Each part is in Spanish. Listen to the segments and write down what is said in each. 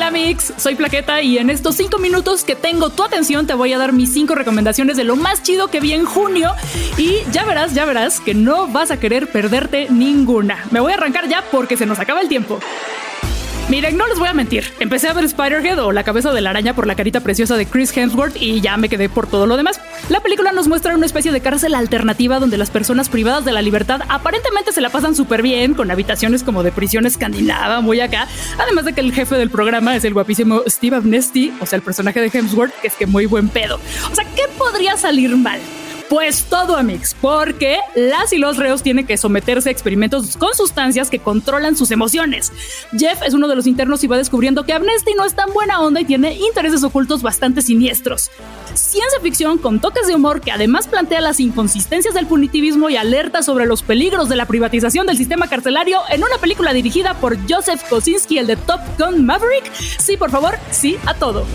Hola Mix, soy Plaqueta y en estos cinco minutos que tengo tu atención te voy a dar mis cinco recomendaciones de lo más chido que vi en junio y ya verás, ya verás que no vas a querer perderte ninguna. Me voy a arrancar ya porque se nos acaba el tiempo. Miren, no les voy a mentir. Empecé a ver Spider-Head o la cabeza de la araña por la carita preciosa de Chris Hemsworth y ya me quedé por todo lo demás. La película nos muestra una especie de cárcel alternativa donde las personas privadas de la libertad aparentemente se la pasan súper bien, con habitaciones como de prisión escandinava, muy acá. Además de que el jefe del programa es el guapísimo Steve Amnesty, o sea, el personaje de Hemsworth, que es que muy buen pedo. O sea, ¿qué podría salir mal? Pues todo, Amix, porque las y los reos tienen que someterse a experimentos con sustancias que controlan sus emociones. Jeff es uno de los internos y va descubriendo que Amnesty no es tan buena onda y tiene intereses ocultos bastante siniestros. Ciencia ficción con toques de humor que además plantea las inconsistencias del punitivismo y alerta sobre los peligros de la privatización del sistema carcelario en una película dirigida por Joseph Kosinski, el de Top Gun Maverick. Sí, por favor, sí a todo.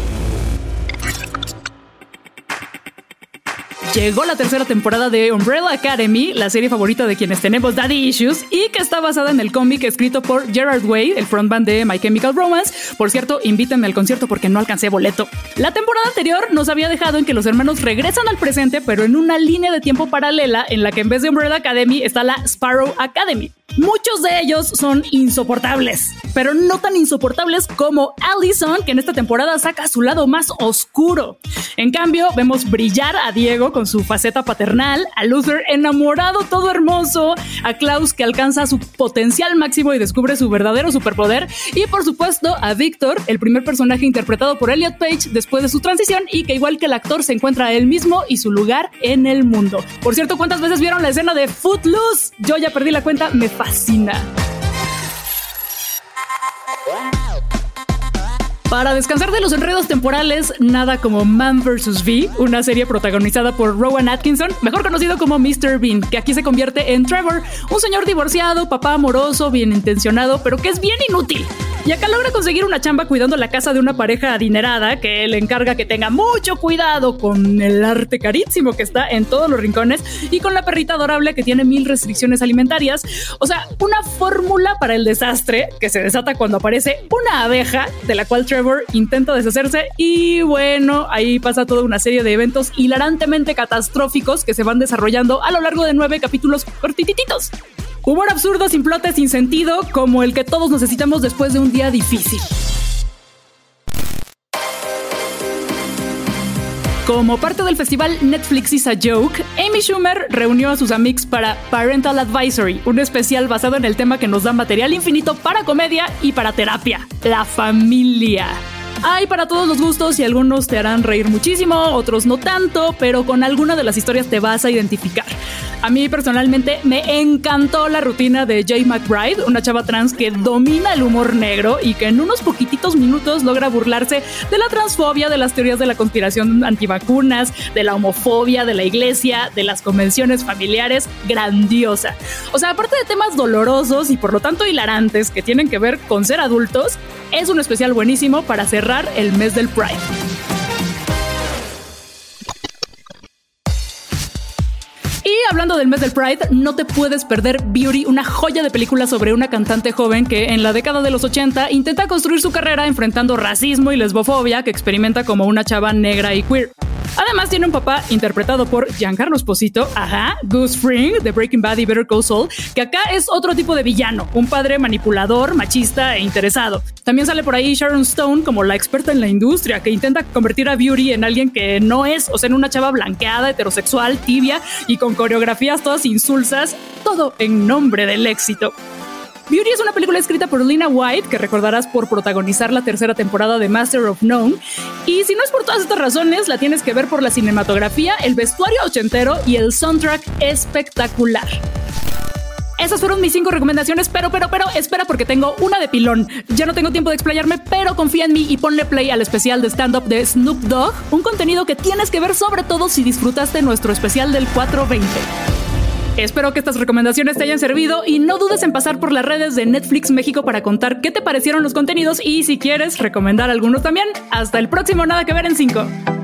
Llegó la tercera temporada de Umbrella Academy, la serie favorita de quienes tenemos Daddy Issues, y que está basada en el cómic escrito por Gerard Way, el frontman de My Chemical Romance. Por cierto, invítenme al concierto porque no alcancé boleto. La temporada anterior nos había dejado en que los hermanos regresan al presente, pero en una línea de tiempo paralela en la que en vez de Umbrella Academy está la Sparrow Academy. Muchos de ellos son insoportables, pero no tan insoportables como Allison, que en esta temporada saca su lado más oscuro. En cambio, vemos brillar a Diego con su faceta paternal, a Luther enamorado todo hermoso, a Klaus que alcanza su potencial máximo y descubre su verdadero superpoder, y por supuesto a Victor, el primer personaje interpretado por Elliot Page después de su transición y que igual que el actor se encuentra él mismo y su lugar en el mundo. Por cierto, ¿cuántas veces vieron la escena de Footloose? Yo ya perdí la cuenta, me fascina. Para descansar de los enredos temporales, nada como Man vs. V, una serie protagonizada por Rowan Atkinson, mejor conocido como Mr. Bean, que aquí se convierte en Trevor, un señor divorciado, papá amoroso, bien intencionado, pero que es bien inútil. Y acá logra conseguir una chamba cuidando la casa de una pareja adinerada que le encarga que tenga mucho cuidado con el arte carísimo que está en todos los rincones y con la perrita adorable que tiene mil restricciones alimentarias. O sea, una fórmula para el desastre que se desata cuando aparece una abeja de la cual Trevor intenta deshacerse y bueno, ahí pasa toda una serie de eventos hilarantemente catastróficos que se van desarrollando a lo largo de nueve capítulos cortititos. Humor absurdo, sin plata, sin sentido, como el que todos necesitamos después de un día difícil. Como parte del festival Netflix is a Joke, Amy Schumer reunió a sus amigos para Parental Advisory, un especial basado en el tema que nos da material infinito para comedia y para terapia, la familia. Hay para todos los gustos y algunos te harán reír muchísimo, otros no tanto, pero con alguna de las historias te vas a identificar. A mí personalmente me encantó la rutina de Jay McBride, una chava trans que domina el humor negro y que en unos poquititos minutos logra burlarse de la transfobia, de las teorías de la conspiración antivacunas, de la homofobia, de la iglesia, de las convenciones familiares. Grandiosa. O sea, aparte de temas dolorosos y por lo tanto hilarantes que tienen que ver con ser adultos, es un especial buenísimo para cerrar el mes del Pride. Y hablando del mes del Pride, no te puedes perder Beauty, una joya de película sobre una cantante joven que en la década de los 80 intenta construir su carrera enfrentando racismo y lesbofobia que experimenta como una chava negra y queer. Además, tiene un papá interpretado por Giancarlo Esposito, ajá, Goose Fring de Breaking Bad y Better Call Saul, que acá es otro tipo de villano, un padre manipulador, machista e interesado. También sale por ahí Sharon Stone como la experta en la industria, que intenta convertir a Beauty en alguien que no es, o sea, en una chava blanqueada, heterosexual, tibia y con coreografías todas insulsas, todo en nombre del éxito. Beauty es una película escrita por Lina White, que recordarás por protagonizar la tercera temporada de Master of None. Y si no es por todas estas razones, la tienes que ver por la cinematografía, el vestuario ochentero y el soundtrack espectacular. Esas fueron mis cinco recomendaciones, pero, pero, pero, espera porque tengo una de pilón. Ya no tengo tiempo de explayarme, pero confía en mí y ponle play al especial de stand-up de Snoop Dogg, un contenido que tienes que ver sobre todo si disfrutaste nuestro especial del 420. Espero que estas recomendaciones te hayan servido y no dudes en pasar por las redes de Netflix México para contar qué te parecieron los contenidos y si quieres recomendar algunos también. Hasta el próximo Nada que ver en 5.